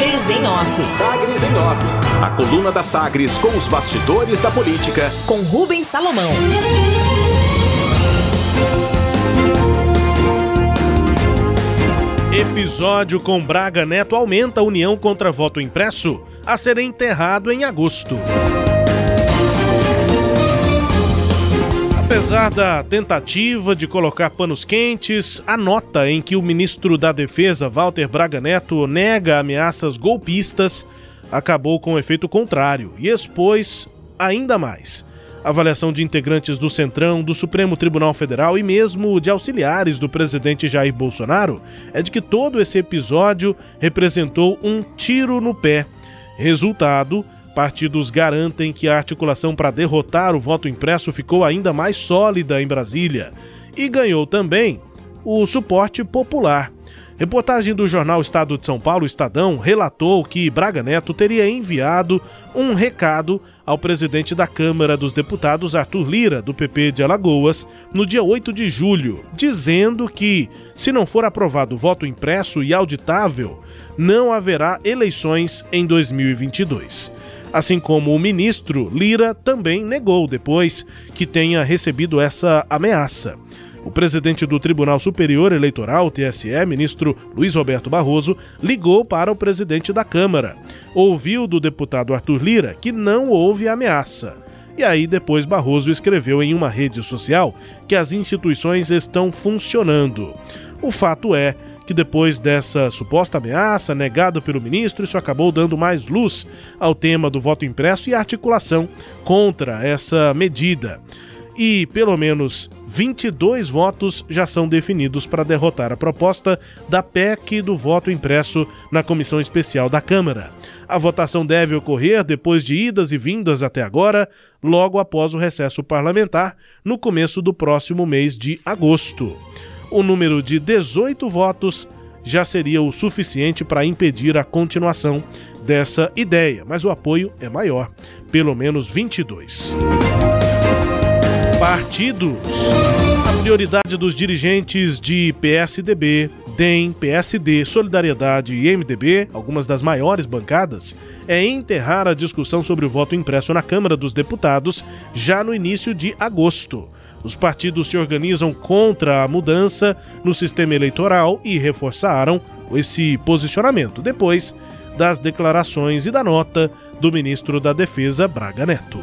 Sagres em Off. Sagres em Off. A coluna da Sagres com os bastidores da política. Com Rubens Salomão. Episódio com Braga Neto aumenta a união contra voto impresso a ser enterrado em agosto. Apesar da tentativa de colocar panos quentes, a nota em que o ministro da Defesa, Walter Braga Neto, nega ameaças golpistas acabou com o efeito contrário e expôs ainda mais a avaliação de integrantes do Centrão, do Supremo Tribunal Federal e mesmo de auxiliares do presidente Jair Bolsonaro é de que todo esse episódio representou um tiro no pé. Resultado, partidos garantem que a articulação para derrotar o voto impresso ficou ainda mais sólida em Brasília e ganhou também o suporte popular. Reportagem do jornal Estado de São Paulo, Estadão, relatou que Braga Neto teria enviado um recado ao presidente da Câmara dos Deputados, Arthur Lira, do PP de Alagoas, no dia 8 de julho, dizendo que, se não for aprovado o voto impresso e auditável, não haverá eleições em 2022. Assim como o ministro Lira também negou depois que tenha recebido essa ameaça. O presidente do Tribunal Superior Eleitoral, TSE, ministro Luiz Roberto Barroso, ligou para o presidente da Câmara. Ouviu do deputado Arthur Lira que não houve ameaça. E aí depois Barroso escreveu em uma rede social que as instituições estão funcionando. O fato é que depois dessa suposta ameaça negada pelo ministro, isso acabou dando mais luz ao tema do voto impresso e articulação contra essa medida e pelo menos 22 votos já são definidos para derrotar a proposta da PEC do voto impresso na comissão especial da Câmara. A votação deve ocorrer depois de idas e vindas até agora, logo após o recesso parlamentar, no começo do próximo mês de agosto. O número de 18 votos já seria o suficiente para impedir a continuação dessa ideia, mas o apoio é maior, pelo menos 22 partidos. A prioridade dos dirigentes de PSDB, DEM, PSD, Solidariedade e MDB, algumas das maiores bancadas, é enterrar a discussão sobre o voto impresso na Câmara dos Deputados já no início de agosto. Os partidos se organizam contra a mudança no sistema eleitoral e reforçaram esse posicionamento depois das declarações e da nota do ministro da Defesa, Braga Neto.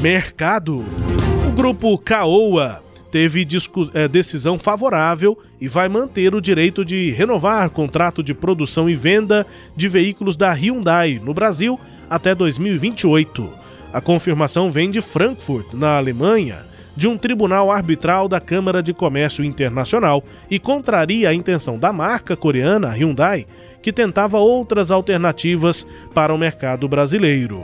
Mercado. O grupo Caoa teve é, decisão favorável e vai manter o direito de renovar contrato de produção e venda de veículos da Hyundai no Brasil até 2028. A confirmação vem de Frankfurt, na Alemanha, de um tribunal arbitral da Câmara de Comércio Internacional e contraria a intenção da marca coreana Hyundai, que tentava outras alternativas para o mercado brasileiro.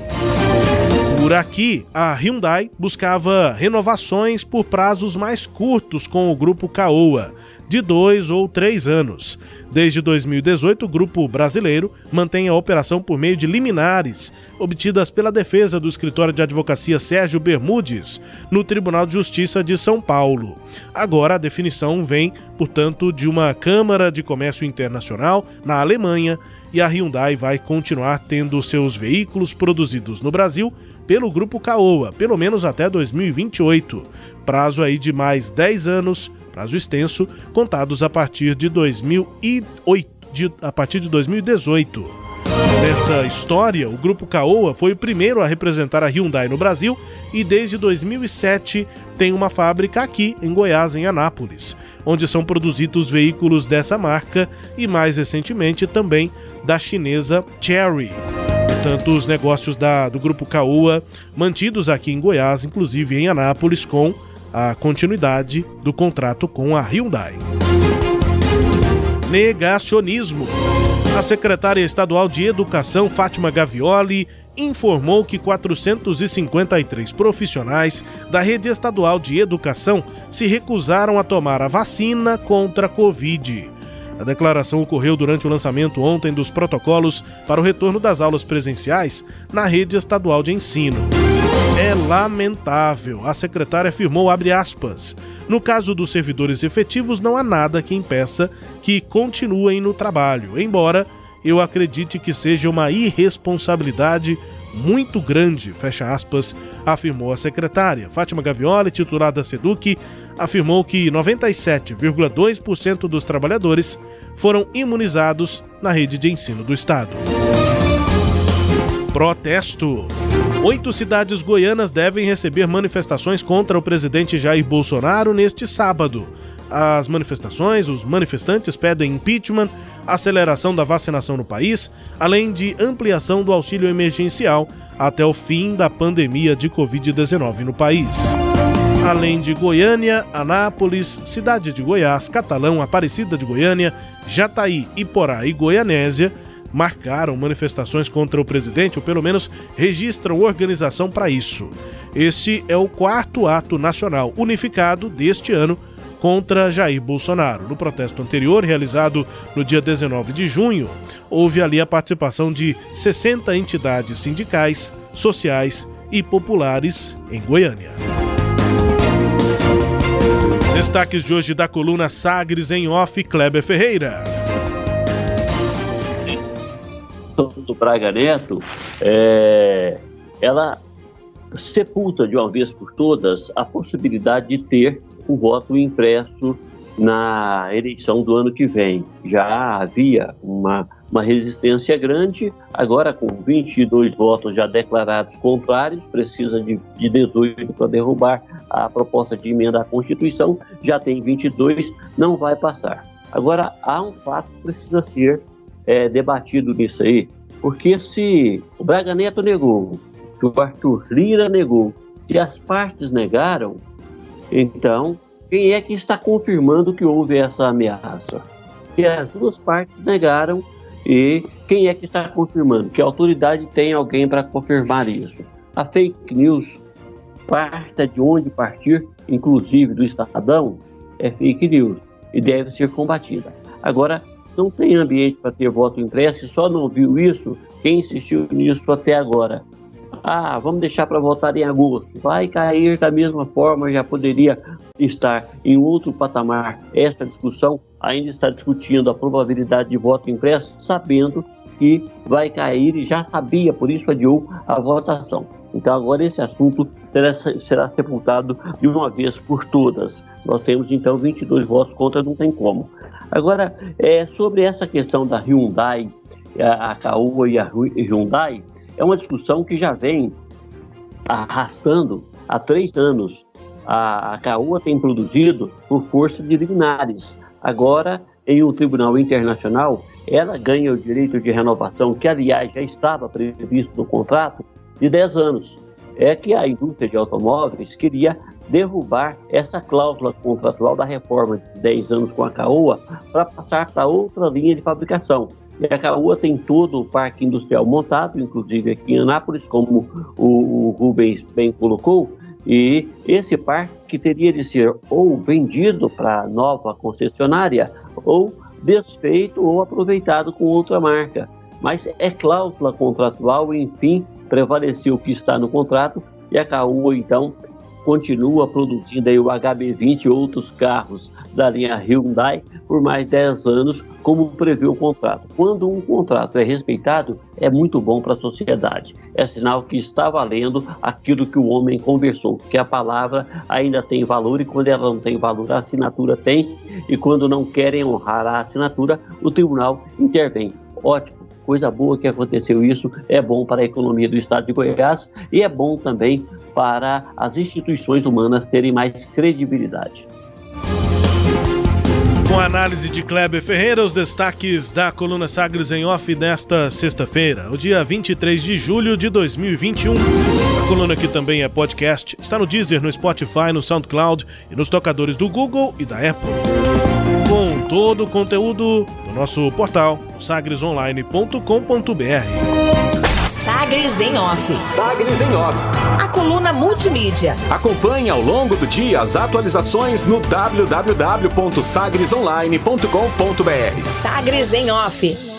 Por aqui, a Hyundai buscava renovações por prazos mais curtos com o grupo Caoa, de dois ou três anos. Desde 2018, o grupo brasileiro mantém a operação por meio de liminares, obtidas pela defesa do escritório de advocacia Sérgio Bermudes, no Tribunal de Justiça de São Paulo. Agora, a definição vem, portanto, de uma Câmara de Comércio Internacional na Alemanha e a Hyundai vai continuar tendo seus veículos produzidos no Brasil pelo grupo Caoa, pelo menos até 2028. Prazo aí de mais 10 anos, prazo extenso, contados a partir de 2008, de, a partir de 2018. Nessa história, o grupo Caoa foi o primeiro a representar a Hyundai no Brasil e desde 2007 tem uma fábrica aqui em Goiás, em Anápolis, onde são produzidos veículos dessa marca e mais recentemente também da chinesa Cherry portanto, os negócios da, do Grupo Caoa mantidos aqui em Goiás, inclusive em Anápolis, com a continuidade do contrato com a Hyundai. Negacionismo. A secretária estadual de Educação, Fátima Gavioli, informou que 453 profissionais da rede estadual de educação se recusaram a tomar a vacina contra a Covid. A declaração ocorreu durante o lançamento ontem dos protocolos para o retorno das aulas presenciais na rede estadual de ensino. É lamentável, a secretária afirmou, aspas. No caso dos servidores efetivos, não há nada que impeça que continuem no trabalho, embora eu acredite que seja uma irresponsabilidade muito grande, fecha aspas, afirmou a secretária. Fátima Gavioli, titular da SEDUC, afirmou que 97,2% dos trabalhadores foram imunizados na rede de ensino do estado. Protesto. Oito cidades goianas devem receber manifestações contra o presidente Jair Bolsonaro neste sábado. As manifestações, os manifestantes pedem impeachment, aceleração da vacinação no país, além de ampliação do auxílio emergencial até o fim da pandemia de Covid-19 no país. Além de Goiânia, Anápolis, Cidade de Goiás, Catalão, Aparecida de Goiânia, Jataí, Iporá e Goianésia marcaram manifestações contra o presidente, ou pelo menos registram organização para isso. Este é o quarto ato nacional unificado deste ano contra Jair Bolsonaro. No protesto anterior, realizado no dia 19 de junho, houve ali a participação de 60 entidades sindicais, sociais e populares em Goiânia. Destaques de hoje da coluna Sagres em Off, Kleber Ferreira. Do Braga Neto, é, ela sepulta de uma vez por todas a possibilidade de ter o voto impresso na eleição do ano que vem. Já havia uma, uma resistência grande, agora com 22 votos já declarados contrários, precisa de, de 18 para derrubar a proposta de emenda à Constituição, já tem 22, não vai passar. Agora, há um fato que precisa ser é, debatido nisso aí, porque se o Braga Neto negou, se o Arthur Lira negou, se as partes negaram, então, quem é que está confirmando que houve essa ameaça? Que as duas partes negaram e quem é que está confirmando? Que autoridade tem alguém para confirmar isso? A fake news parta de onde partir, inclusive do Estadão, é fake news e deve ser combatida. Agora, não tem ambiente para ter voto impresso, só não viu isso quem insistiu nisso até agora. Ah, vamos deixar para votar em agosto. Vai cair da mesma forma, já poderia estar em outro patamar. Esta discussão ainda está discutindo a probabilidade de voto impresso, sabendo que vai cair e já sabia, por isso adiou a votação. Então agora esse assunto será, será sepultado de uma vez por todas. Nós temos então 22 votos contra, não tem como. Agora, é, sobre essa questão da Hyundai, a, a Caoa e a Hyundai, é uma discussão que já vem arrastando há três anos. A, a CAUA tem produzido por força de liminares. Agora, em um tribunal internacional, ela ganha o direito de renovação, que aliás já estava previsto no contrato, de 10 anos. É que a indústria de automóveis queria derrubar essa cláusula contratual da reforma de 10 anos com a CAOA para passar para outra linha de fabricação. E a Caoa tem todo o parque industrial montado, inclusive aqui em Anápolis, como o, o Rubens bem colocou, e esse parque teria de ser ou vendido para nova concessionária ou desfeito ou aproveitado com outra marca. Mas é cláusula contratual, enfim, prevaleceu o que está no contrato e a Caoa, então, continua produzindo aí o HB20 e outros carros da linha Hyundai por mais 10 anos, como prevê o contrato. Quando um contrato é respeitado, é muito bom para a sociedade. É sinal que está valendo aquilo que o homem conversou, que a palavra ainda tem valor e quando ela não tem valor, a assinatura tem, e quando não querem honrar a assinatura, o tribunal intervém. Ótimo coisa boa que aconteceu isso, é bom para a economia do estado de Goiás e é bom também para as instituições humanas terem mais credibilidade. Com a análise de Kleber Ferreira, os destaques da coluna Sagres em Off desta sexta-feira, o dia 23 de julho de 2021. A coluna que também é podcast está no Deezer, no Spotify, no SoundCloud e nos tocadores do Google e da Apple. Com todo o conteúdo no nosso portal sagresonline.com.br. Sagres em Off. Sagres em Off. A coluna multimídia. Acompanhe ao longo do dia as atualizações no www.sagresonline.com.br. Sagres em Off.